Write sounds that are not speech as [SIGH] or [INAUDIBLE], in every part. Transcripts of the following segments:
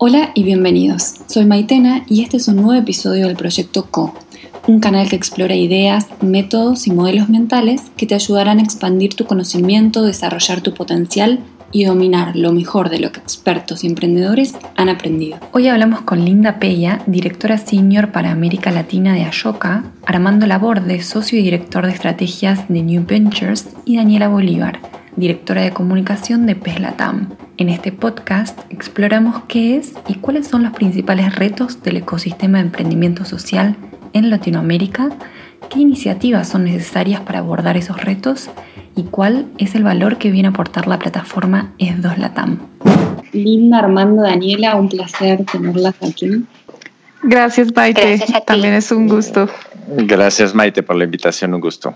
Hola y bienvenidos. Soy Maitena y este es un nuevo episodio del Proyecto Co, un canal que explora ideas, métodos y modelos mentales que te ayudarán a expandir tu conocimiento, desarrollar tu potencial y dominar lo mejor de lo que expertos y emprendedores han aprendido. Hoy hablamos con Linda Pella, directora senior para América Latina de Ashoka, Armando Laborde, socio y director de estrategias de New Ventures, y Daniela Bolívar, directora de comunicación de PESLATAM. En este podcast exploramos qué es y cuáles son los principales retos del ecosistema de emprendimiento social en Latinoamérica, qué iniciativas son necesarias para abordar esos retos y cuál es el valor que viene a aportar la plataforma ES2 Latam. Linda, Armando, Daniela, un placer tenerlas aquí. Gracias, Maite. También es un gusto. Gracias, Maite, por la invitación. Un gusto.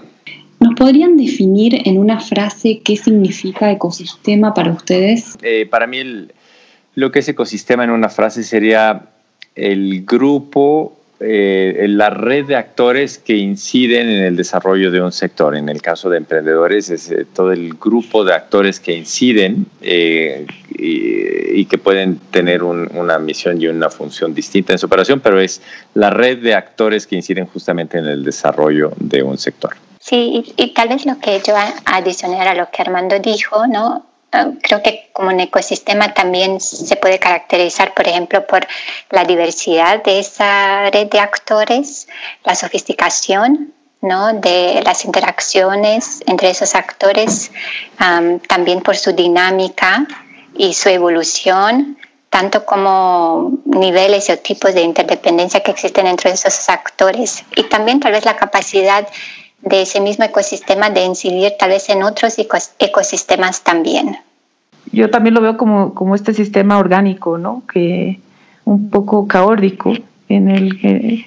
¿Nos podrían definir en una frase qué significa ecosistema para ustedes? Eh, para mí lo que es ecosistema en una frase sería el grupo, eh, la red de actores que inciden en el desarrollo de un sector. En el caso de emprendedores es eh, todo el grupo de actores que inciden y, que pueden tener una misión y una función distinta en su operación, pero es la red de actores que inciden justamente en el desarrollo de un sector. Sí, y, tal vez lo que yo adicionar a lo que Armando dijo, ¿no? Ah, creo que como un ecosistema también se puede caracterizar, por ejemplo, por la diversidad de esa red de actores, la sofisticación ¿no? de las interacciones entre esos actores, también por su dinámica y su evolución, tanto como niveles o tipos de interdependencia que existen entre esos actores y también tal vez la capacidad de ese mismo ecosistema de incidir tal vez en otros ecosistemas también. Yo también lo veo como, como este sistema orgánico, ¿no? Que un poco caótico, en el que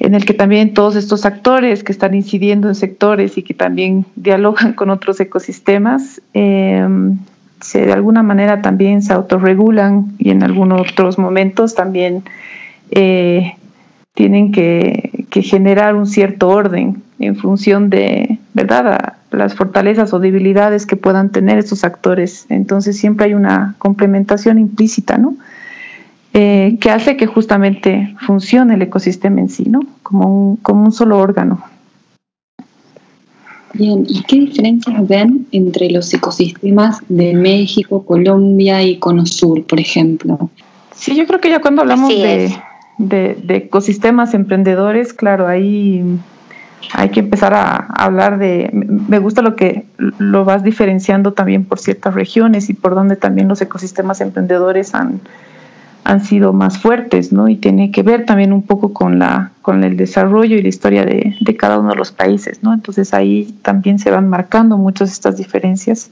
en el que también todos estos actores que están incidiendo en sectores y que también dialogan con otros ecosistemas, em, se, de alguna manera también se autorregulan y en algunos otros momentos también eh, tienen que, que, generar un cierto orden en función de, ¿verdad?, las fortalezas o debilidades que puedan tener estos actores. Entonces siempre hay una complementación implícita, ¿no? Eh, que hace que justamente funcione el ecosistema en sí, ¿no? Como un, como un solo órgano. Bien, ¿y qué diferencias ven entre los ecosistemas de México, Colombia y Cono Sur, por ejemplo? Sí, yo creo que ya cuando hablamos de, de, de, ecosistemas emprendedores, claro, ahí hay que empezar a hablar de, me gusta lo que lo vas diferenciando también por ciertas regiones y por donde también los ecosistemas emprendedores han, han sido más fuertes, ¿no? Y tiene que ver también un poco con, la, con el desarrollo y la historia de, de cada uno de los países, ¿no? Entonces ahí también se van marcando muchas estas diferencias.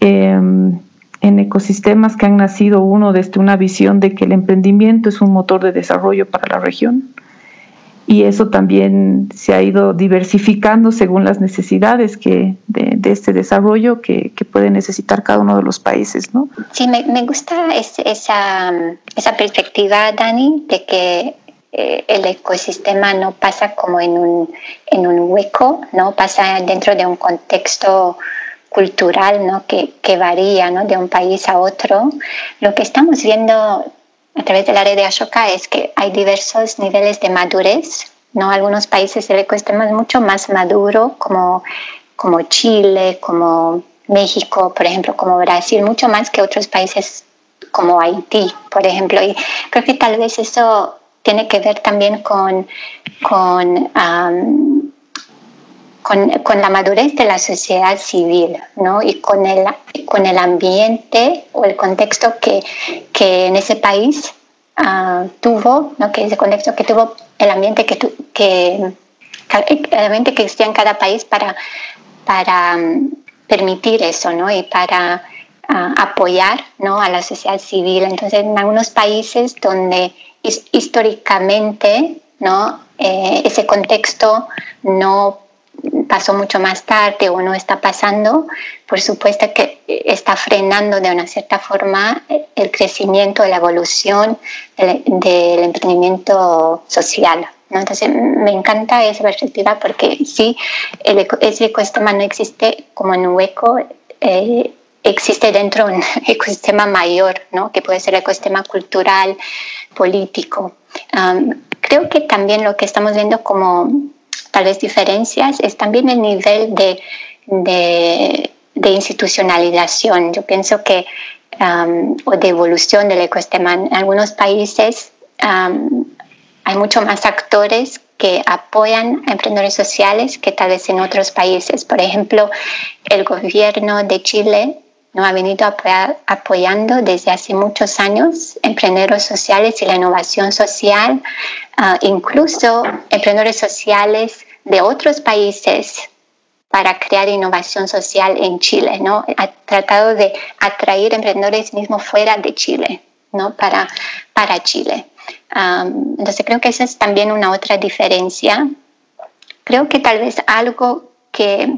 Em, en ecosistemas que han nacido uno desde una visión de que el emprendimiento es un motor de desarrollo para la región, y eso también se ha ido diversificando según las necesidades que de, este desarrollo que, que, puede necesitar cada uno de los países, ¿no? Sí, me, me gusta esa, esa perspectiva, Dani, de que eh, el ecosistema no pasa como en un, en un hueco, no pasa dentro de un contexto cultural ¿no? que, que varía ¿no? de un país a otro. Lo que estamos viendo a través del área de Ashoka es que hay diversos niveles de madurez. ¿no? Algunos países el ecosistema es mucho más maduro, como, como Chile, como México, por ejemplo, como Brasil, mucho más que otros países como Haití, por ejemplo. Y creo que tal vez eso tiene que ver también con, con con, con, la madurez de la sociedad civil ¿no? y con el, con el ambiente o el contexto que, que en ese país uh, tuvo, ¿no? que ese contexto que tuvo el ambiente que, tu, que, el ambiente que existía en cada país para, para um, permitir eso ¿no? y para apoyar ¿no? a la sociedad civil. Entonces, en algunos países donde históricamente ¿no? Eh, ese contexto no pasó mucho más tarde o no está pasando, por supuesto que está frenando de una cierta forma el crecimiento, la evolución del, emprendimiento social. Entonces, me encanta esa perspectiva porque sí, el, ese ecosistema no existe como en un hueco, eh, existe dentro de un [LAUGHS] ecosistema mayor, ¿no? que puede ser el ecosistema cultural, político. creo que también lo que estamos viendo como tal vez diferencias es también el nivel de, de, institucionalización. Yo pienso que, o de evolución del ecosistema. En algunos países hay mucho más actores que apoyan a emprendedores sociales que tal vez en otros países. Por ejemplo, el gobierno de Chile no ha venido apoyando desde hace muchos años emprendedores sociales y la innovación social, ah, incluso emprendedores sociales de otros países para crear innovación social en Chile, ¿no? Ha tratado de atraer emprendedores mismos fuera de Chile, ¿no? Para, para Chile. entonces creo que esa es también una otra diferencia. Creo que tal vez algo que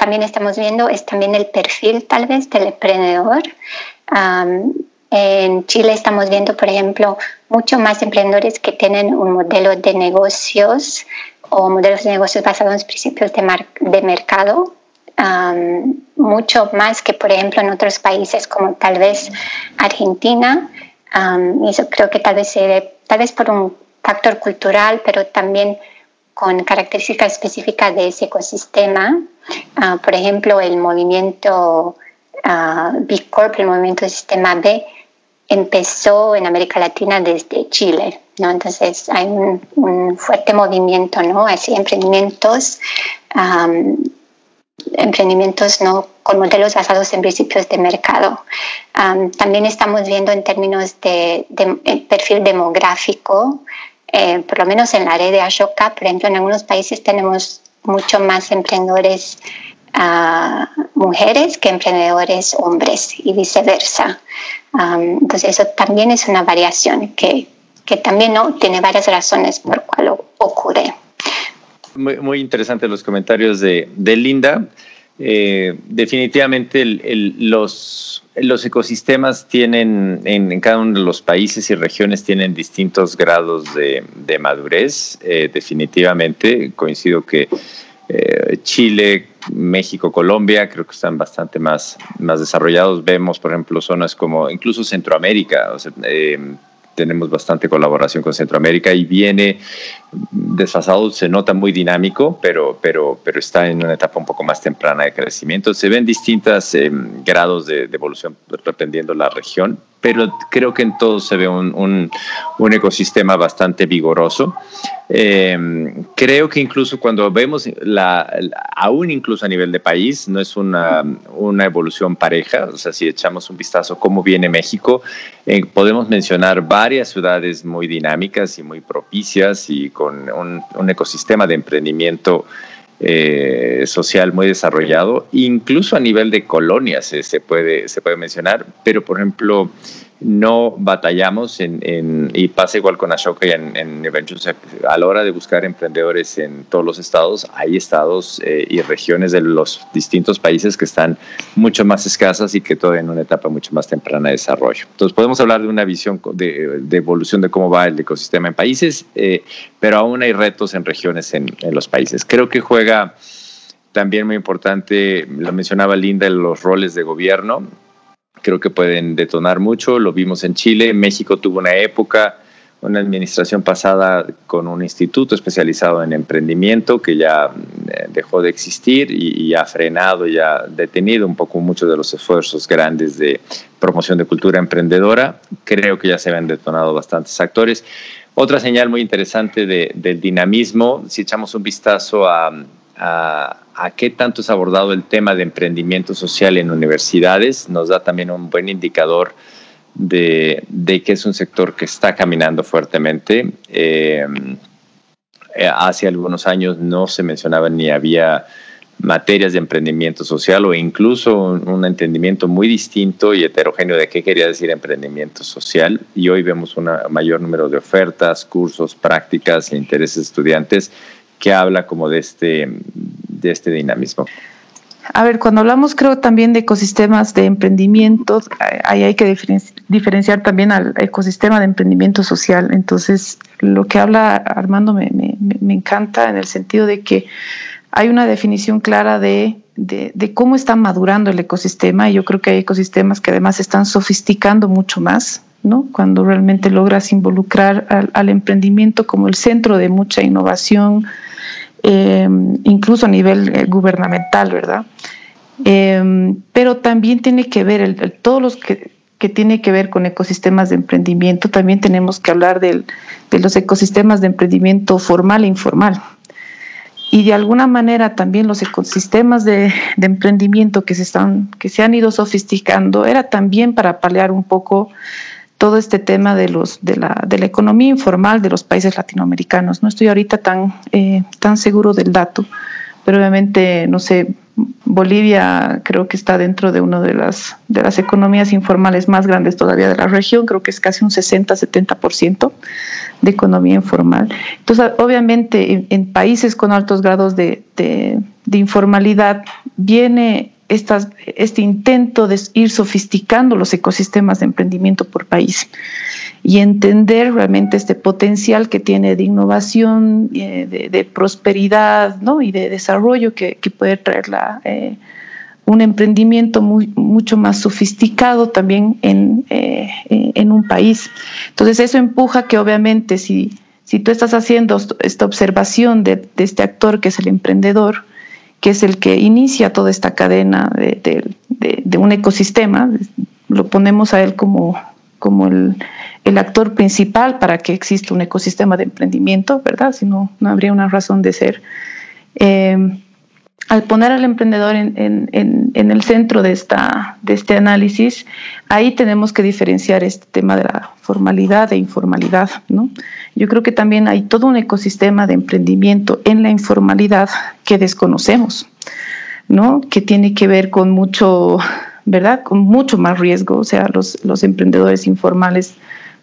también estamos viendo es también el perfil tal vez del emprendedor. en Chile estamos viendo, por ejemplo, mucho más emprendedores que tienen un modelo de negocios o modelos de negocios basados en principios de, de mercado, mucho más que, por ejemplo, en otros países como tal vez Argentina. y eso creo que tal vez, se tal vez por un factor cultural, pero también con características específicas de ese ecosistema. Ah, por ejemplo, el movimiento uh, B Corp, el movimiento del sistema B, empezó en América Latina desde Chile. ¿no? Entonces hay un, fuerte movimiento ¿no? hacia emprendimientos, emprendimientos ¿no? con modelos basados en principios de mercado. también estamos viendo en términos de, de perfil demográfico eh, por lo menos en la red de Ashoka, por ejemplo, en algunos países tenemos mucho más emprendedores uh, mujeres que emprendedores hombres y viceversa. entonces eso también es una variación que, que también tiene varias razones por cual ocurre. Muy, muy interesantes los comentarios de, de Linda. Eh, definitivamente los, los ecosistemas tienen, en, cada uno de los países y regiones tienen distintos grados de, madurez. Eh, definitivamente coincido que eh, Chile, México, Colombia creo que están bastante más, más desarrollados. Vemos, por ejemplo, zonas como incluso Centroamérica. O sea, tenemos bastante colaboración con Centroamérica y viene desfasado, se nota muy dinámico, pero, pero, pero está en una etapa un poco más temprana de crecimiento. Se ven distintos em, grados de, de, evolución dependiendo la región, pero creo que en todo se ve un, un, ecosistema bastante vigoroso. Em, creo que incluso cuando vemos, la, aún incluso a nivel de país, no es una, una evolución pareja, o sea, si echamos un vistazo cómo viene México, eh, podemos mencionar varias ciudades muy dinámicas y muy propicias y con un, un ecosistema de emprendimiento eh, social muy desarrollado, incluso a nivel de colonias se, puede, se puede mencionar, pero por ejemplo, no batallamos en, y pasa igual con Ashoka y en, en a la hora de buscar emprendedores en todos los estados, hay estados eh, y regiones de los distintos países que están mucho más escasas y que todavía en una etapa mucho más temprana de desarrollo. Entonces podemos hablar de una visión de, evolución de cómo va el ecosistema en países, eh, pero aún hay retos en regiones en, en los países. Creo que juega también muy importante, lo mencionaba Linda, los roles de gobierno creo que pueden detonar mucho. Lo vimos en Chile, México tuvo una época, una administración pasada con un instituto especializado en emprendimiento que ya eh, dejó de existir y, ha frenado y ha detenido un poco muchos de los esfuerzos grandes de promoción de cultura emprendedora. Creo que ya se han detonado bastantes actores. Otra señal muy interesante del dinamismo, si echamos un vistazo a, qué tanto es abordado el tema de emprendimiento social en universidades, nos da también un buen indicador de, que es un sector que está caminando fuertemente. Eh, hace algunos años no se mencionaba ni había materias de emprendimiento social o incluso un, entendimiento muy distinto y heterogéneo de qué quería decir emprendimiento social. Y hoy vemos un mayor número de ofertas, cursos, prácticas e intereses estudiantes que habla como de este, de este dinamismo. A ver, cuando hablamos creo también de ecosistemas de emprendimiento, ahí hay que diferenciar también al ecosistema de emprendimiento social. Entonces, lo que habla Armando me, me, encanta en el sentido de que hay una definición clara de, de, cómo está madurando el ecosistema y yo creo que hay ecosistemas que además están sofisticando mucho más, ¿no? Cuando realmente logras involucrar al, emprendimiento como el centro de mucha innovación, em, incluso a nivel eh, gubernamental, ¿verdad? Em, pero también tiene que ver, el, todos los que, que tiene que ver con ecosistemas de emprendimiento, también tenemos que hablar del, de los ecosistemas de emprendimiento formal e informal y de alguna manera también los ecosistemas de, emprendimiento que se, están, que se han ido sofisticando era también para paliar un poco todo este tema de, los, de, la, de la economía informal de los países latinoamericanos. No estoy ahorita tan, eh, tan seguro del dato, pero obviamente, no sé, Bolivia creo que está dentro de una de las, de las economías informales más grandes todavía de la región, creo que es casi un 60-70% de economía informal. Entonces, obviamente, en, países con altos grados de, informalidad viene este intento de ir sofisticando los ecosistemas de emprendimiento por país y entender realmente este potencial que tiene de innovación, eh, de, prosperidad y de desarrollo que, puede traer eh, un emprendimiento mucho más sofisticado también en, eh, en un país. Entonces eso empuja que obviamente si, si tú estás haciendo esta observación de, este actor que es el emprendedor, que es el que inicia toda esta cadena de, de un ecosistema, lo ponemos a él como, como el, el actor principal para que exista un ecosistema de emprendimiento, ¿verdad? Si no, no habría una razón de ser. Eh, al poner al emprendedor en, el centro de, este análisis, ahí tenemos que diferenciar este tema de la formalidad e informalidad. ¿no? Yo creo que también hay todo un ecosistema de emprendimiento en la informalidad que desconocemos, ¿no? que tiene que ver con mucho, ¿verdad? con mucho más riesgo. O sea, los emprendedores informales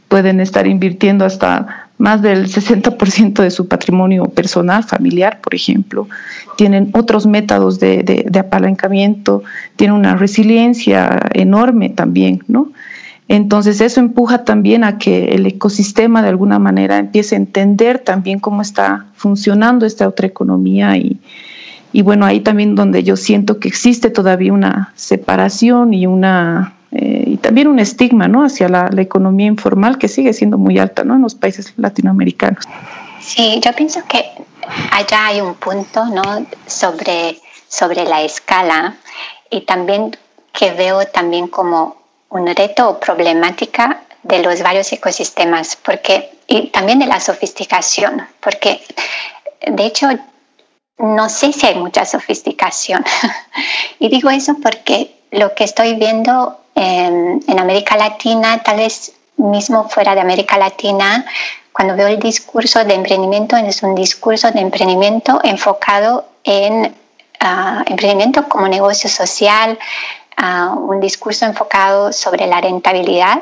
pueden estar invirtiendo hasta más del 60% de su patrimonio personal, familiar, por ejemplo. Tienen otros métodos de, apalancamiento, tienen una resiliencia enorme también, ¿no? Entonces eso empuja también a que el ecosistema de alguna manera empiece a entender también cómo está funcionando esta otra economía y, y bueno, ahí también donde yo siento que existe todavía una separación y una eh, también un estigma ¿no? hacia la, economía informal que sigue siendo muy alta ¿no? en los países latinoamericanos. Sí, yo pienso que allá hay un punto ¿no? sobre, sobre la escala y también que veo también como un reto o problemática de los varios ecosistemas porque, y también de la sofisticación, porque de hecho no sé si hay mucha sofisticación. [LAUGHS] y digo eso porque lo que estoy viendo en, América Latina, tal vez mismo fuera de América Latina, cuando veo el discurso de emprendimiento, es un discurso de emprendimiento enfocado en ah, emprendimiento como negocio social, ah, un discurso enfocado sobre la rentabilidad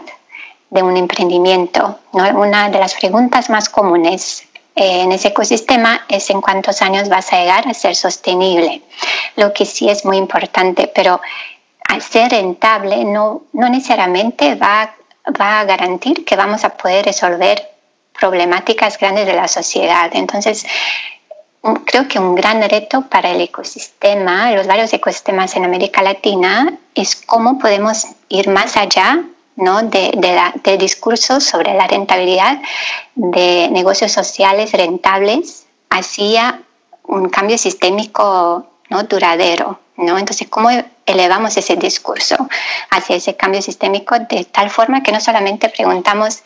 de un emprendimiento. Una de las preguntas más comunes en ese ecosistema es en cuántos años vas a llegar a ser sostenible, lo que sí es muy importante, pero al ser rentable no, no necesariamente va, va a garantir que vamos a poder resolver problemáticas grandes de la sociedad. Entonces, creo que un gran reto para el ecosistema, los varios ecosistemas en América Latina, es cómo podemos ir más allá ¿no? de, de, discursos sobre la rentabilidad de negocios sociales rentables hacia un cambio sistémico ¿no? duradero. ¿No? Entonces, ¿cómo elevamos ese discurso hacia ese cambio sistémico de tal forma que no solamente preguntamos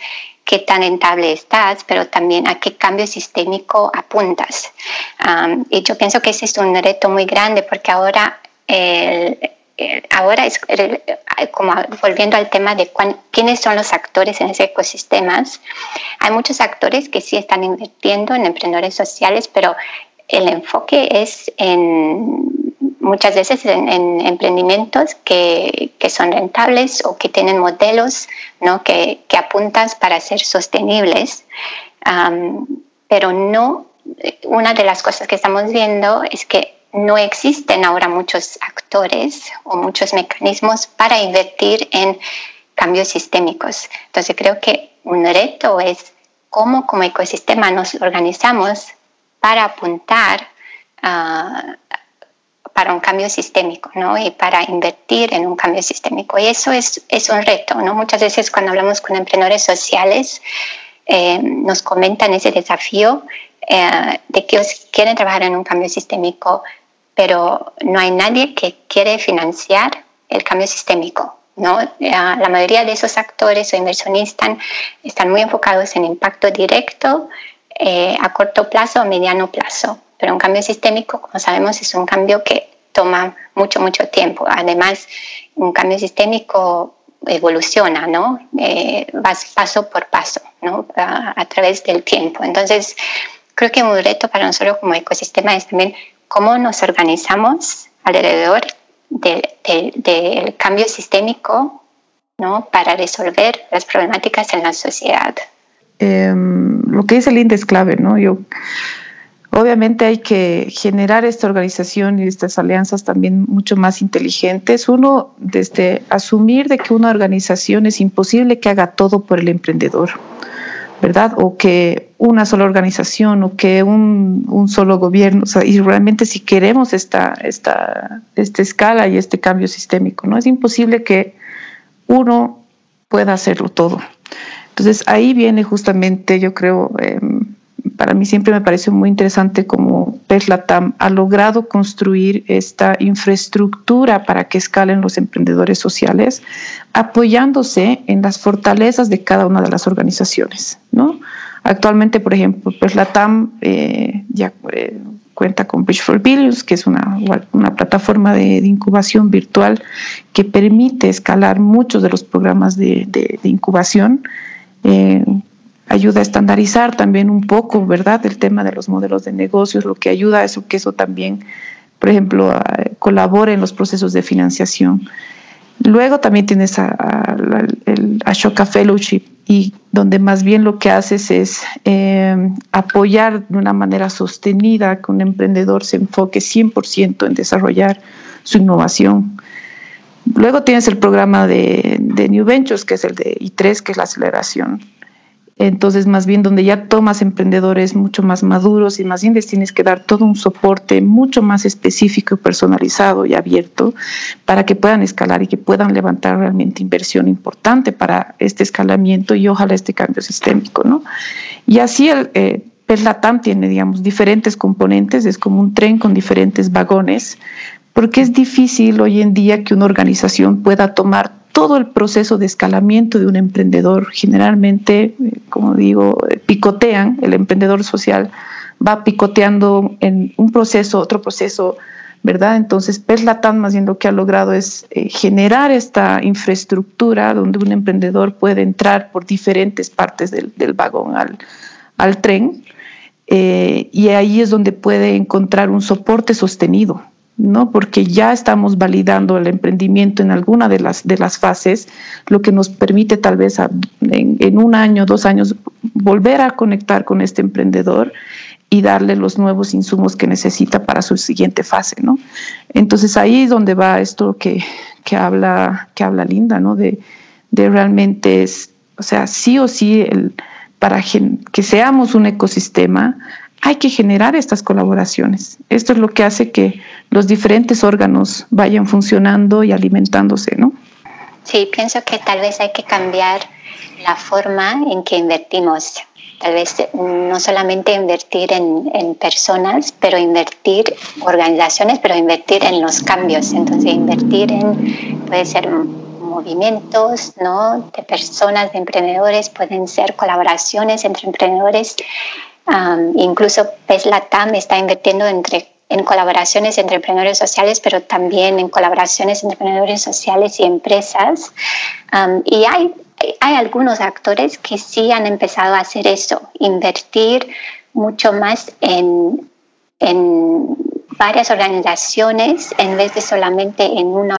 qué tan rentable estás, pero también a qué cambio sistémico apuntas. y yo pienso que ese es un reto muy grande porque ahora, ahora como volviendo al tema de quiénes son los actores en ese ecosistemas, hay muchos actores que sí están invirtiendo en emprendedores sociales, pero el enfoque es en muchas veces en, emprendimientos que, son rentables o que tienen modelos ¿no? que, que apuntan para ser sostenibles, pero no, una de las cosas que estamos viendo es que no existen ahora muchos actores o muchos mecanismos para invertir en cambios sistémicos. Entonces creo que un reto es cómo como ecosistema nos organizamos para apuntar a para un cambio sistémico, ¿no? Y para invertir en un cambio sistémico. Y eso es, es un reto, ¿no? Muchas veces cuando hablamos con emprendedores sociales, eh, nos comentan ese desafío eh, de que quieren trabajar en un cambio sistémico, pero no hay nadie que quiere financiar el cambio sistémico. ¿no? Eh, la mayoría de esos actores o inversionistas están muy enfocados en impacto directo a corto plazo o mediano plazo. Pero un cambio sistémico, como sabemos, es un cambio que toma mucho, mucho tiempo. Además, un cambio sistémico evoluciona, ¿no? Eh, paso por paso, ¿no? A, través del tiempo. Entonces, creo que un reto para nosotros como ecosistema es también cómo nos organizamos alrededor del cambio sistémico, ¿no? Para resolver las problemáticas en la sociedad. Em, lo que dice Linda es clave, ¿no? Yo Obviamente hay que generar esta organización y estas alianzas también mucho más inteligentes. Uno, desde asumir de que una organización es imposible que haga todo por el emprendedor, ¿verdad? O que una sola organización o que un, solo gobierno, y realmente si queremos esta, esta, esta escala y este cambio sistémico, ¿no? Es imposible que uno pueda hacerlo todo. Entonces ahí viene justamente, yo creo, em, para mí siempre me parece muy interesante cómo Peslatam ha logrado construir esta infraestructura para que escalen los emprendedores sociales, apoyándose en las fortalezas de cada una de las organizaciones. ¿no? Actualmente, por ejemplo, Peslatam eh, ya eh, cuenta con Bridge for Billions, que es una, plataforma de, incubación virtual que permite escalar muchos de los programas de, de, incubación. Eh, ayuda a estandarizar también un poco, ¿verdad?, el tema de los modelos de negocios, lo que ayuda a que eso también, por ejemplo, colabore en los procesos de financiación. Luego también tienes el Ashoka Fellowship y donde más bien lo que haces es eh, apoyar de una manera sostenida que un emprendedor se enfoque 100% en desarrollar su innovación. Luego tienes el programa de New Ventures, que es el de I3, que es la aceleración entonces, más bien donde ya tomas emprendedores mucho más maduros y más bien les tienes que dar todo un soporte mucho más específico, personalizado y abierto para que puedan escalar y que puedan levantar realmente inversión importante para este escalamiento y ojalá este cambio sistémico, ¿no? Y así el eh, Latam tiene, digamos, diferentes componentes, es como un tren con diferentes vagones, porque es difícil hoy en día que una organización pueda tomar todo el proceso de escalamiento de un emprendedor. Generalmente, como digo, picotean, el emprendedor social va picoteando en un proceso, otro proceso, ¿verdad? Entonces, Peslatam más bien lo que ha logrado es eh, generar esta infraestructura donde un emprendedor puede entrar por diferentes partes del, vagón al, tren. Eh, y ahí es donde puede encontrar un soporte sostenido, ¿no? porque ya estamos validando el emprendimiento en alguna de las, de las fases, lo que nos permite tal vez en, un año, dos años, volver a conectar con este emprendedor y darle los nuevos insumos que necesita para su siguiente fase. ¿no? Entonces ahí es donde va esto que, que, habla, que habla Linda, ¿no? de, de realmente, es, o sea, sí o sí, el, para que seamos un ecosistema, hay que generar estas colaboraciones. Esto es lo que hace que los diferentes órganos vayan funcionando y alimentándose, ¿no? Sí, pienso que tal vez hay que cambiar la forma en que invertimos. Tal vez no solamente invertir en, en personas, pero invertir organizaciones, pero invertir en los cambios. Entonces, invertir en, puede ser movimientos, ¿no? De personas, de emprendedores, pueden ser colaboraciones entre emprendedores incluso PES Latam está invirtiendo entre, en colaboraciones entre emprendedores sociales, pero también en colaboraciones entre emprendedores sociales y empresas. y hay, hay algunos actores que sí han empezado a hacer eso, invertir mucho más en, en varias organizaciones en vez de solamente en una.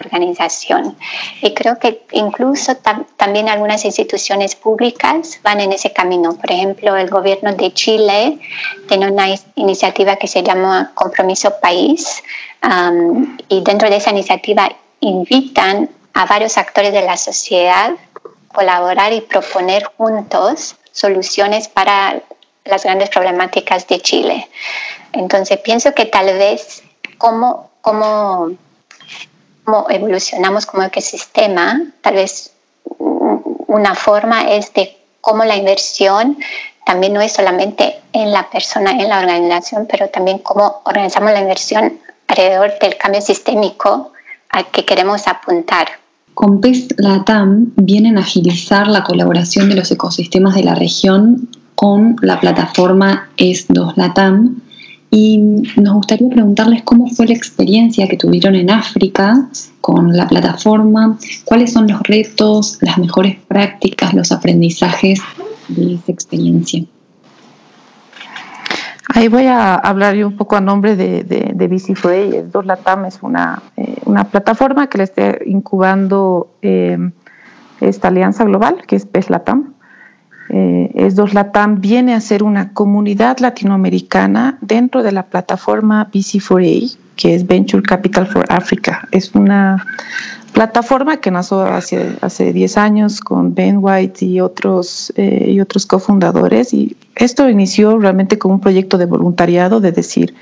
Organización. Y creo que incluso también algunas instituciones públicas van en ese camino. Por ejemplo, el gobierno de Chile tiene una iniciativa que se llama Compromiso País um, y dentro de esa iniciativa invitan a varios actores de la sociedad a colaborar y proponer juntos soluciones para las grandes problemáticas de Chile. Entonces pienso que tal vez como, como cómo evolucionamos como ecosistema, tal vez una forma es de cómo la inversión también no es solamente en la persona, en la organización, pero también cómo organizamos la inversión alrededor del cambio sistémico al que queremos apuntar. Con PES LATAM vienen a agilizar la colaboración de los ecosistemas de la región con la plataforma ES2 LATAM, y nos gustaría preguntarles cómo fue la experiencia que tuvieron en África con la plataforma, cuáles son los retos, las mejores prácticas, los aprendizajes de esa experiencia. Ahí voy a hablar yo un poco a nombre de, de, de BC4A. Dos Latam es una, eh, una plataforma que le está incubando eh, esta alianza global, que es PES Latam eh, ES2 Latam viene a ser una comunidad latinoamericana dentro de la plataforma BC4A, que es Venture Capital for Africa. Es una plataforma que nació hace, hace 10 años con Ben White y otros, eh, y otros cofundadores. Y esto inició realmente como un proyecto de voluntariado, de decir,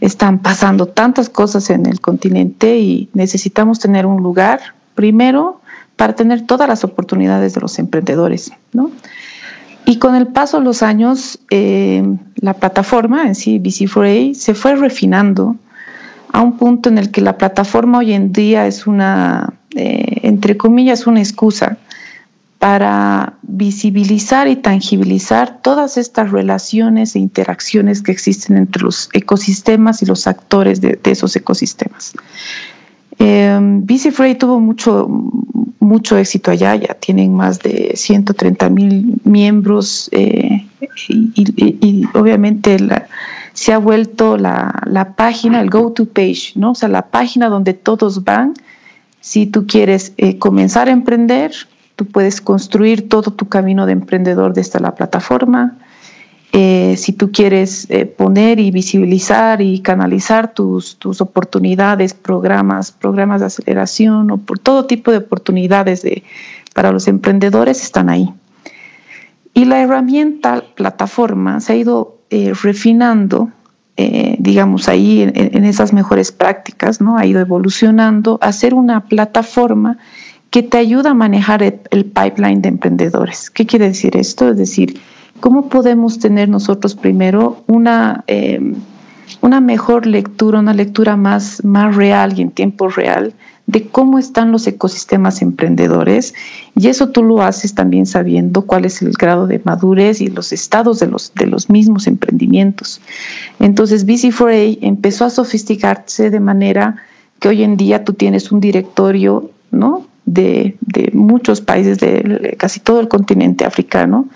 están pasando tantas cosas en el continente y necesitamos tener un lugar, primero, para tener todas las oportunidades de los emprendedores, ¿no? Y con el paso de los años, eh, la plataforma en sí, BC4A, se fue refinando a un punto en el que la plataforma hoy en día es una, eh, entre comillas, una excusa para visibilizar y tangibilizar todas estas relaciones e interacciones que existen entre los ecosistemas y los actores de, esos ecosistemas. Eh, BC4A tuvo mucho, mucho éxito allá, ya tienen más de 130 mil miembros eh, y, obviamente se ha vuelto la, página, el go-to page, ¿no? o sea, la página donde todos van. Si tú quieres eh, comenzar a emprender, tú puedes construir todo tu camino de emprendedor desde la plataforma. Eh, si tú quieres poner y visibilizar y canalizar tus, tus, oportunidades, programas, programas de aceleración o por todo tipo de oportunidades de, para los emprendedores están ahí. Y la herramienta, plataforma, se ha ido eh, refinando, eh, digamos, ahí en, esas mejores prácticas, ¿no? Ha ido evolucionando a ser una plataforma que te ayuda a manejar el, pipeline de emprendedores. ¿Qué quiere decir esto? Es decir, ¿cómo podemos tener nosotros primero una, eh, una mejor lectura, una lectura más, más real y en tiempo real de cómo están los ecosistemas emprendedores y eso tú lo haces también sabiendo cuál es el grado de madurez y los estados de los, de los mismos emprendimientos. Entonces BC4A empezó a sofisticarse de manera que hoy en día tú tienes un directorio ¿no? De, de muchos países de casi todo el continente africano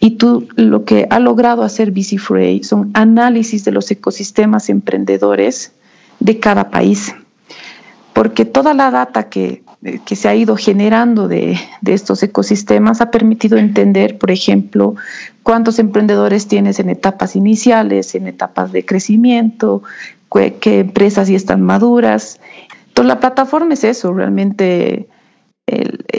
y tú lo que ha logrado hacer BC4A son análisis de los ecosistemas emprendedores de cada país porque toda la data que, se ha ido generando de, estos ecosistemas ha permitido entender, por ejemplo, cuántos emprendedores tienes en etapas iniciales, en etapas de crecimiento, qué empresas ya están maduras. Entonces la plataforma es eso, realmente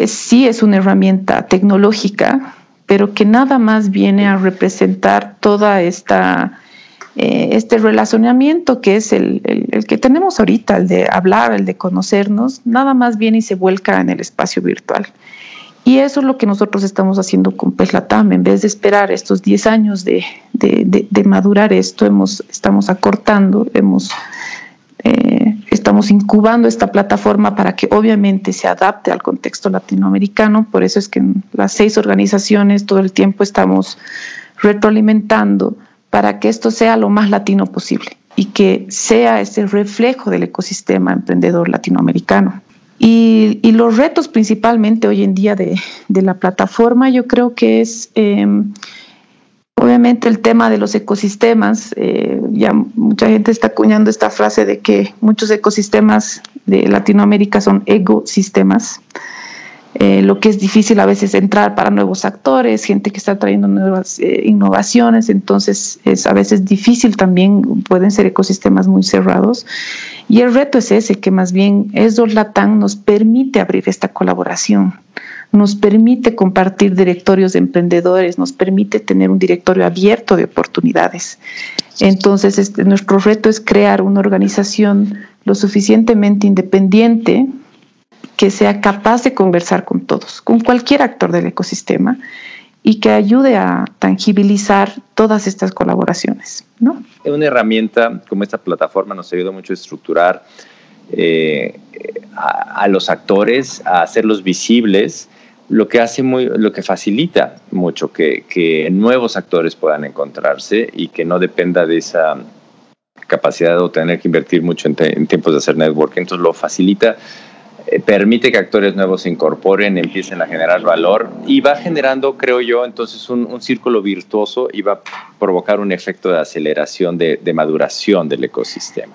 sí es una herramienta tecnológica, pero que nada más viene a representar toda esta eh, este relacionamiento que es el, el, que tenemos ahorita, el de hablar, el de conocernos, nada más viene y se vuelca en el espacio virtual. Y eso es lo que nosotros estamos haciendo con Peslatam. En vez de esperar estos 10 años de, de, de, madurar esto, hemos, estamos acortando, hemos, eh, estamos incubando esta plataforma para que obviamente se adapte al contexto latinoamericano. Por eso es que en las seis organizaciones todo el tiempo estamos retroalimentando para que esto sea lo más latino posible y que sea ese reflejo del ecosistema emprendedor latinoamericano. Y, los retos principalmente hoy en día de, la plataforma, yo creo que es em, obviamente el tema de los ecosistemas. Eh, ya mucha gente está acuñando esta frase de que muchos ecosistemas de Latinoamérica son ecosistemas. Eh, lo que es difícil a veces entrar para nuevos actores, gente que está trayendo nuevas eh, innovaciones, entonces es a veces difícil también, pueden ser ecosistemas muy cerrados. Y el reto es ese, que más bien ESDOR Latam nos permite abrir esta colaboración, nos permite compartir directorios de emprendedores, nos permite tener un directorio abierto de oportunidades. Entonces, este, nuestro reto es crear una organización lo suficientemente independiente que sea capaz de conversar con todos, con cualquier actor del ecosistema y que ayude a tangibilizar todas estas colaboraciones. ¿no? Una herramienta como esta plataforma nos ayuda mucho a estructurar eh, a, los actores, a hacerlos visibles, lo que hace muy, lo que facilita mucho que, que nuevos actores puedan encontrarse y que no dependa de esa capacidad de tener que invertir mucho en, tiempos de hacer networking. Entonces lo facilita eh, permite que actores nuevos se incorporen, empiecen a generar valor y va generando, creo yo, entonces un, círculo virtuoso y va a provocar un efecto de aceleración, de, maduración del ecosistema.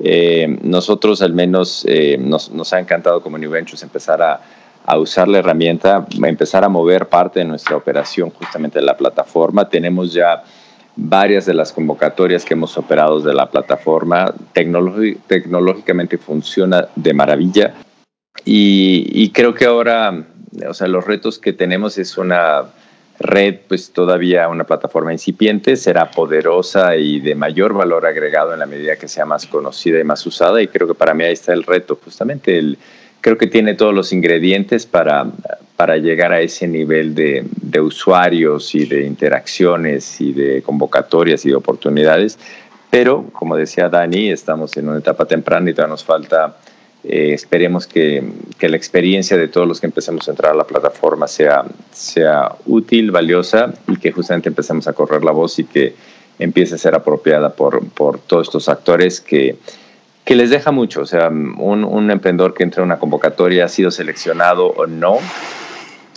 Eh, nosotros al menos eh, nos, ha encantado como New Ventures empezar a, a usar la herramienta, empezar a mover parte de nuestra operación justamente de la plataforma. Tenemos ya varias de las convocatorias que hemos operado de la plataforma. tecnológicamente funciona de maravilla. Y, creo que ahora, o sea, los retos que tenemos es una red, pues todavía una plataforma incipiente, será poderosa y de mayor valor agregado en la medida que sea más conocida y más usada. Y creo que para mí ahí está el reto, justamente el, creo que tiene todos los ingredientes para, para llegar a ese nivel de, de, usuarios y de interacciones y de convocatorias y de oportunidades. Pero, como decía Dani, estamos en una etapa temprana y todavía nos falta eh, esperemos que, que, la experiencia de todos los que empecemos a entrar a la plataforma sea, sea útil, valiosa y que justamente empecemos a correr la voz y que empiece a ser apropiada por, por todos estos actores que, que les deja mucho. O sea, un, emprendedor que entra en una convocatoria ha sido seleccionado o no.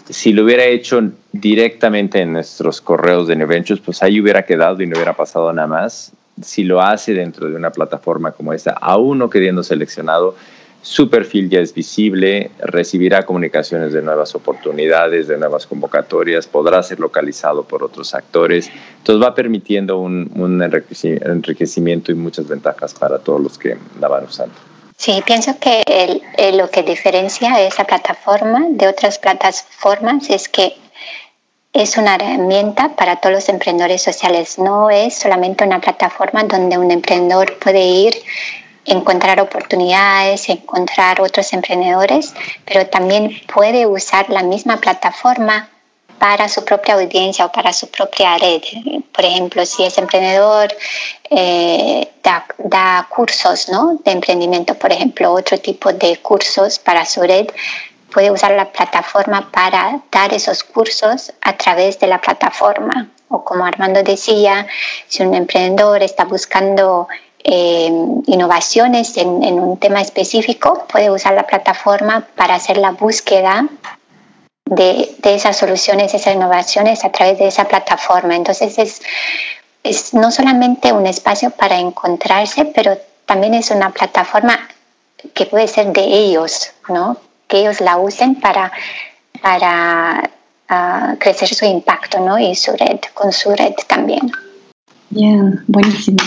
Si lo hubiera hecho directamente en nuestros correos de Neventus, pues ahí hubiera quedado y no hubiera pasado nada más. Si lo hace dentro de una plataforma como esta, aún no queriendo seleccionado, su perfil ya es visible, recibirá comunicaciones de nuevas oportunidades, de nuevas convocatorias, podrá ser localizado por otros actores. Entonces va permitiendo un, enriquecimiento y muchas ventajas para todos los que la van usando. Sí, pienso que lo que diferencia esa plataforma de otras plataformas es que es una herramienta para todos los emprendedores sociales. No es solamente una plataforma donde un emprendedor puede ir encontrar oportunidades, encontrar otros emprendedores, pero también puede usar la misma plataforma para su propia audiencia o para su propia red. Por ejemplo, si es emprendedor, eh, da, cursos ¿no? de emprendimiento, por ejemplo, otro tipo de cursos para su red, puede usar la plataforma para dar esos cursos a través de la plataforma. O como Armando decía, si un emprendedor está buscando eh, innovaciones en, un tema específico, puede usar la plataforma para hacer la búsqueda de, esas soluciones, esas innovaciones a través de esa plataforma. Entonces es, es no solamente un espacio para encontrarse, pero también es una plataforma que puede ser de ellos, ¿no? que ellos la usen para, para ah, crecer su impacto ¿no? y su red, con su red también. Bien, buenísimo.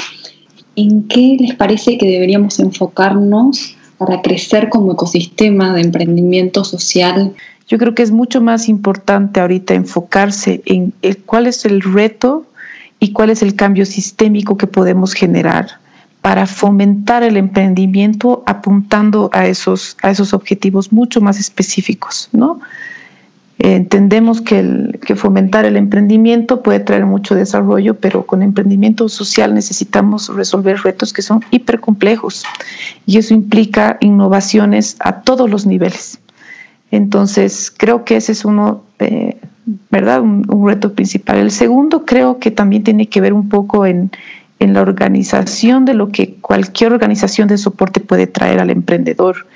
¿En qué les parece que deberíamos enfocarnos para crecer como ecosistema de emprendimiento social? Yo creo que es mucho más importante ahorita enfocarse en cuál es el reto y cuál es el cambio sistémico que podemos generar para fomentar el emprendimiento apuntando a esos, a esos objetivos mucho más específicos, ¿no? Entendemos que, el, que fomentar el emprendimiento puede traer mucho desarrollo, pero con emprendimiento social necesitamos resolver retos que son hipercomplejos y eso implica innovaciones a todos los niveles. Entonces, creo que ese es uno, eh, ¿verdad? Un, un, reto principal. El segundo creo que también tiene que ver un poco en, en la organización de lo que cualquier organización de soporte puede traer al emprendedor.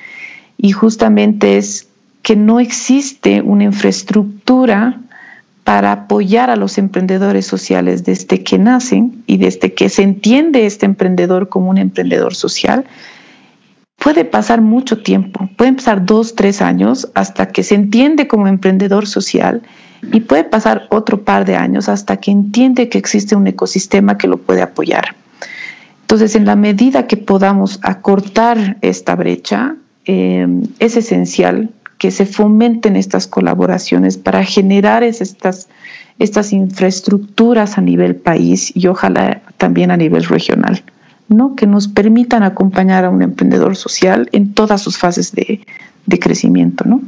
Y justamente es que no existe una infraestructura para apoyar a los emprendedores sociales desde que nacen y desde que se entiende este emprendedor como un emprendedor social. Puede pasar mucho tiempo, pueden pasar dos, tres años hasta que se entiende como emprendedor social y puede pasar otro par de años hasta que entiende que existe un ecosistema que lo puede apoyar. Entonces, en la medida que podamos acortar esta brecha, eh, es esencial que se fomenten estas colaboraciones para generar estas, estas infraestructuras a nivel país y ojalá también a nivel regional, ¿no? que nos permitan acompañar a un emprendedor social en todas sus fases de, de crecimiento. ¿no?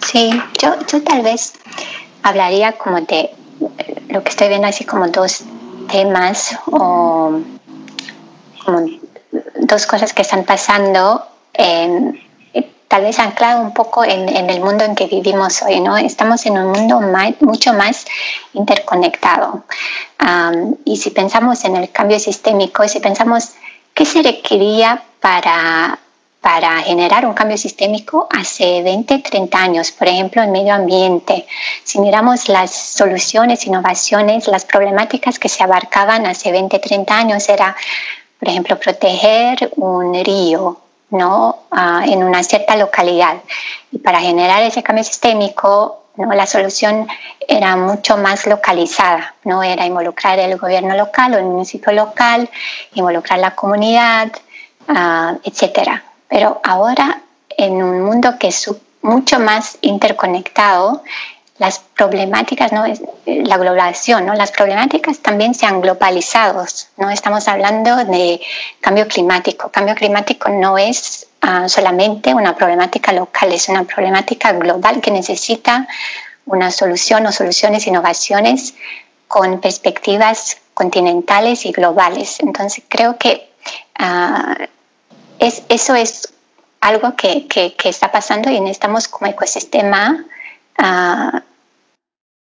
Sí, yo, yo tal vez hablaría como de lo que estoy viendo así como dos temas o dos cosas que están pasando en, tal vez anclado un poco en, el mundo en que vivimos hoy, ¿no? Estamos en un mundo mucho más interconectado. y si pensamos en el cambio sistémico, si pensamos qué se requería para, para generar un cambio sistémico hace 20, 30 años, por ejemplo, en medio ambiente. Si miramos las soluciones, innovaciones, las problemáticas que se abarcaban hace 20, 30 años era, por ejemplo, proteger un río, ¿no? Ah, en una cierta localidad. Y para generar ese cambio sistémico, ¿no? la solución era mucho más localizada, ¿no? era involucrar el gobierno local o el municipio local, involucrar la comunidad, uh, etc. Pero ahora, en un mundo que es mucho más interconectado, las problemáticas, ¿no? la globalización, ¿no? las problemáticas también se han globalizado. ¿no? Estamos hablando de cambio climático. Cambio climático no es ah, solamente una problemática local, es una problemática global que necesita una solución o soluciones, innovaciones con perspectivas continentales y globales. Entonces creo que uh, es, eso es algo que, que, que, está pasando y necesitamos como ecosistema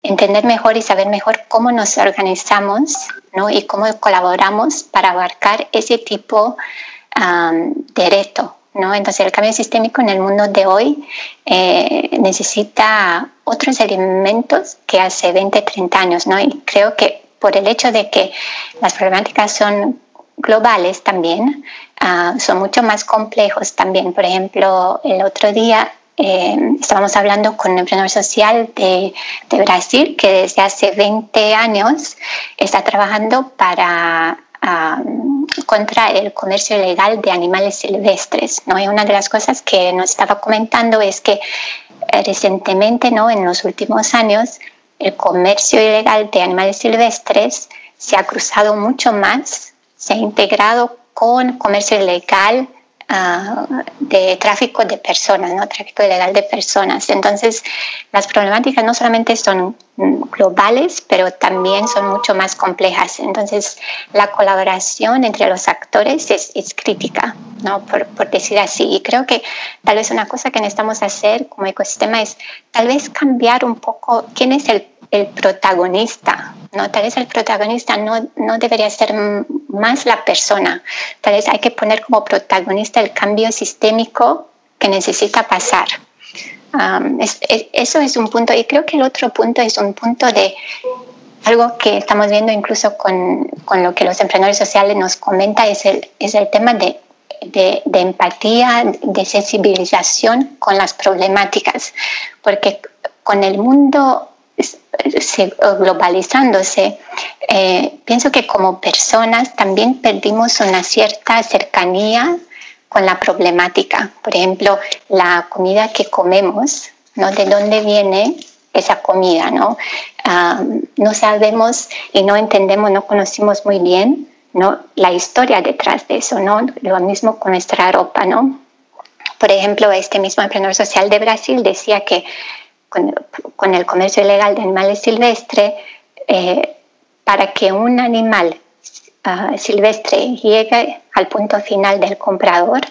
entender mejor y saber mejor cómo nos organizamos ¿no? y cómo colaboramos para abarcar ese tipo de reto. ¿no? Entonces el cambio sistémico en el mundo de hoy eh, necesita otros elementos que hace 20, 30 años. ¿no? Y creo que por el hecho de que las problemáticas son globales también, uh, son mucho más complejos también. Por ejemplo, el otro día eh, estábamos hablando con un emprendedor social de, de, Brasil que desde hace 20 años está trabajando para contra el comercio ilegal de animales silvestres. ¿no? Y una de las cosas que nos estaba comentando es que eh, recientemente, ¿no? en los últimos años, el comercio ilegal de animales silvestres se ha cruzado mucho más, se ha integrado con comercio ilegal Ah, de tráfico de personas, ¿no? tráfico ilegal de personas. Entonces, las problemáticas no solamente son globales, pero también son mucho más complejas. Entonces, la colaboración entre los actores es, crítica, ¿no? Por, por, decir así. Y creo que tal vez una cosa que necesitamos hacer como ecosistema es tal vez cambiar un poco quién es el, el protagonista ¿no? Tal vez el protagonista no, no debería ser más la persona, tal vez hay que poner como protagonista el cambio sistémico que necesita pasar. Eso es un punto y creo que el otro punto es un punto de algo que estamos viendo incluso con, con lo que los emprendedores sociales nos comentan es el, es el tema de, de, de, empatía, de sensibilización con las problemáticas, porque con el mundo globalizándose, eh, pienso que como personas también perdimos una cierta cercanía con la problemática. Por ejemplo, la comida que comemos, ¿no? ¿De dónde viene esa comida? ¿no? Ah, no sabemos y no entendemos, no conocimos muy bien ¿no? la historia detrás de eso, ¿no? Lo mismo con nuestra ropa, ¿no? Por ejemplo, este mismo emprendedor social de Brasil decía que con, el comercio ilegal de animales silvestres, eh, para que un animal silvestre llegue al punto final del comprador,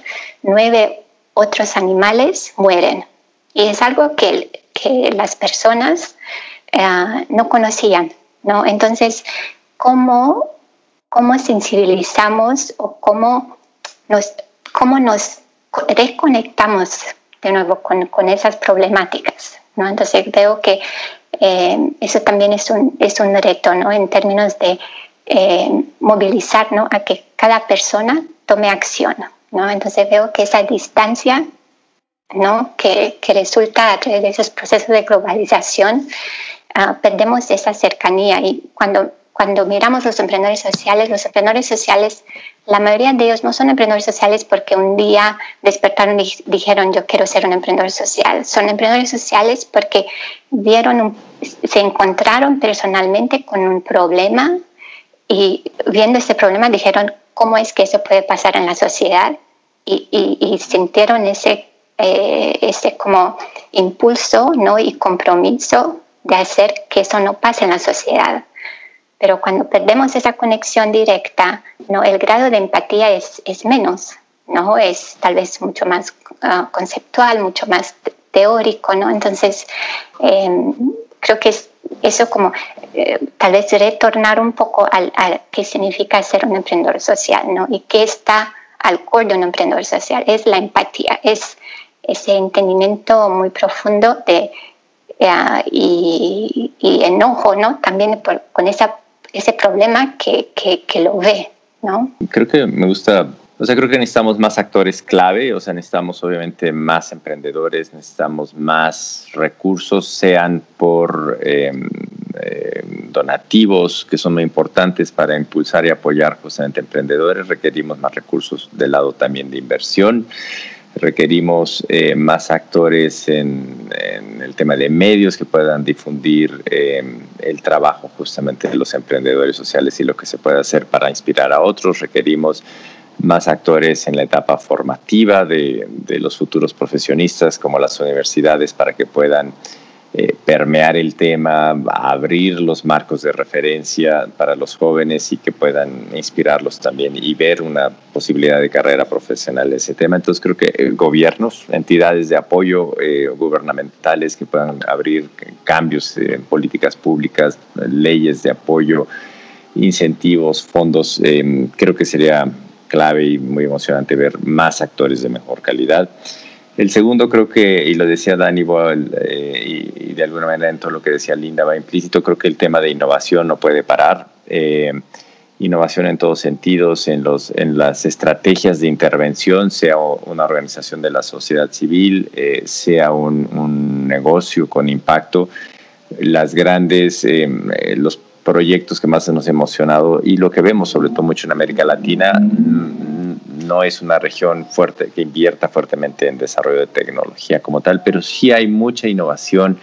nueve otros animales mueren. Y es algo que, que las personas ah, no conocían. ¿no? Entonces, ¿cómo, cómo sensibilizamos o cómo nos, cómo nos desconectamos de nuevo con, con esas problemáticas? ¿no? Entonces veo que eh, eso también es un, es un reto ¿no? en términos de eh, movilizar ¿no? a que cada persona tome acción. ¿no? Entonces veo que esa distancia ¿no? que, que resulta a través de esos procesos de globalización, uh, perdemos esa cercanía y cuando cuando miramos los emprendedores sociales, los emprendedores sociales, la mayoría de ellos no son emprendedores sociales porque un día despertaron y dijeron yo quiero ser un emprendedor social. Son emprendedores sociales porque vieron se encontraron personalmente con un problema y viendo ese problema dijeron cómo es que eso puede pasar en la sociedad y, sintieron ese, eh, ese como impulso ¿no? y compromiso de hacer que eso no pase en la sociedad pero cuando perdemos esa conexión directa, ¿no? el grado de empatía es, es menos, ¿no? es tal vez mucho más ah, conceptual, mucho más teórico, ¿no? entonces em, creo que es eso como eh, tal vez retornar un poco al, qué significa ser un emprendedor social ¿no? y qué está al core de un emprendedor social, es la empatía, es ese entendimiento muy profundo de uh, y, enojo, ¿no? También con esa ese problema que, que, lo ve, ¿no? Creo que me gusta o sea, creo que necesitamos más actores clave, o sea, necesitamos obviamente más emprendedores, necesitamos más recursos, sean por em, em, donativos, que son muy importantes para impulsar y apoyar justamente emprendedores, requerimos más recursos del lado también de inversión requerimos eh, más actores en, el tema de medios que puedan difundir eh, el trabajo justamente de los emprendedores sociales y lo que se puede hacer para inspirar a otros. Requerimos más actores en la etapa formativa de, de los futuros profesionistas como las universidades para que puedan eh, permear el tema, abrir los marcos de referencia para los jóvenes y que puedan inspirarlos también y ver una posibilidad de carrera profesional de ese tema. Entonces creo que eh, gobiernos, entidades de apoyo eh, gubernamentales que puedan abrir cambios en políticas públicas, leyes de apoyo, incentivos, fondos, creo que sería clave y muy emocionante ver más actores de mejor calidad. El segundo creo que, y lo decía Dani eh, y, de alguna manera en todo lo que decía Linda va implícito, creo que el tema de innovación no puede parar. Eh, innovación en todos sentidos, en, los, en las estrategias de intervención, sea una organización de la sociedad civil, eh, sea un, un, negocio con impacto. Las grandes, los proyectos que más nos ha emocionado y lo que vemos sobre todo mucho en América Latina, no es una región fuerte que invierta fuertemente en desarrollo de tecnología como tal, pero sí hay mucha innovación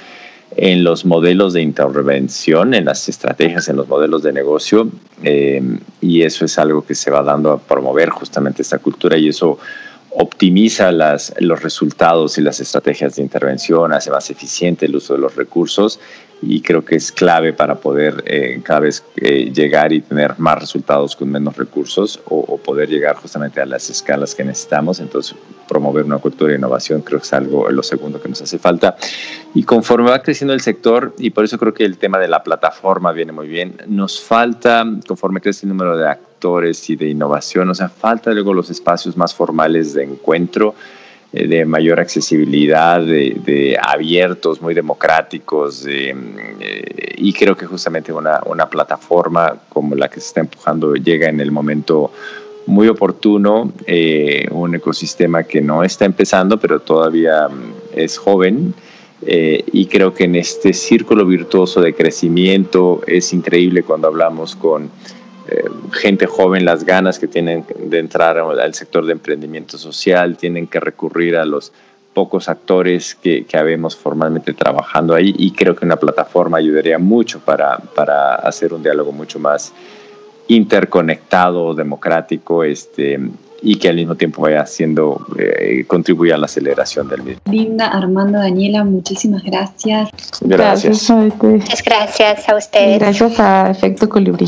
en los modelos de intervención, en las estrategias, en los modelos de negocio, eh, y eso es algo que se va dando a promover justamente esta cultura y eso optimiza las, los resultados y las estrategias de intervención, hace más eficiente el uso de los recursos y creo que es clave para poder eh, cada vez eh, llegar y tener más resultados con menos recursos o, poder llegar justamente a las escalas que necesitamos. Entonces, promover una cultura de innovación creo que es algo, lo segundo que nos hace falta. Y conforme va creciendo el sector, y por eso creo que el tema de la plataforma viene muy bien, nos falta, conforme crece el número de actores y de innovación, o sea, falta luego los espacios más formales de encuentro de mayor accesibilidad, de, abiertos, muy democráticos, eh, y creo que justamente una, una, plataforma como la que se está empujando llega en el momento muy oportuno, eh, un ecosistema que no está empezando, pero todavía mm, es joven Eh, y creo que en este círculo virtuoso de crecimiento es increíble cuando hablamos con eh, gente joven, las ganas que tienen de entrar al sector de emprendimiento social, tienen que recurrir a los pocos actores que, que habemos formalmente trabajando ahí y creo que una plataforma ayudaría mucho para, para hacer un diálogo mucho más interconectado, democrático, este, y que al mismo tiempo vaya haciendo, eh, contribuya a la aceleración del mismo. Linda, Armando, Daniela, muchísimas gracias. Gracias. Muchas gracias a ustedes. Gracias a Efecto Colibrí.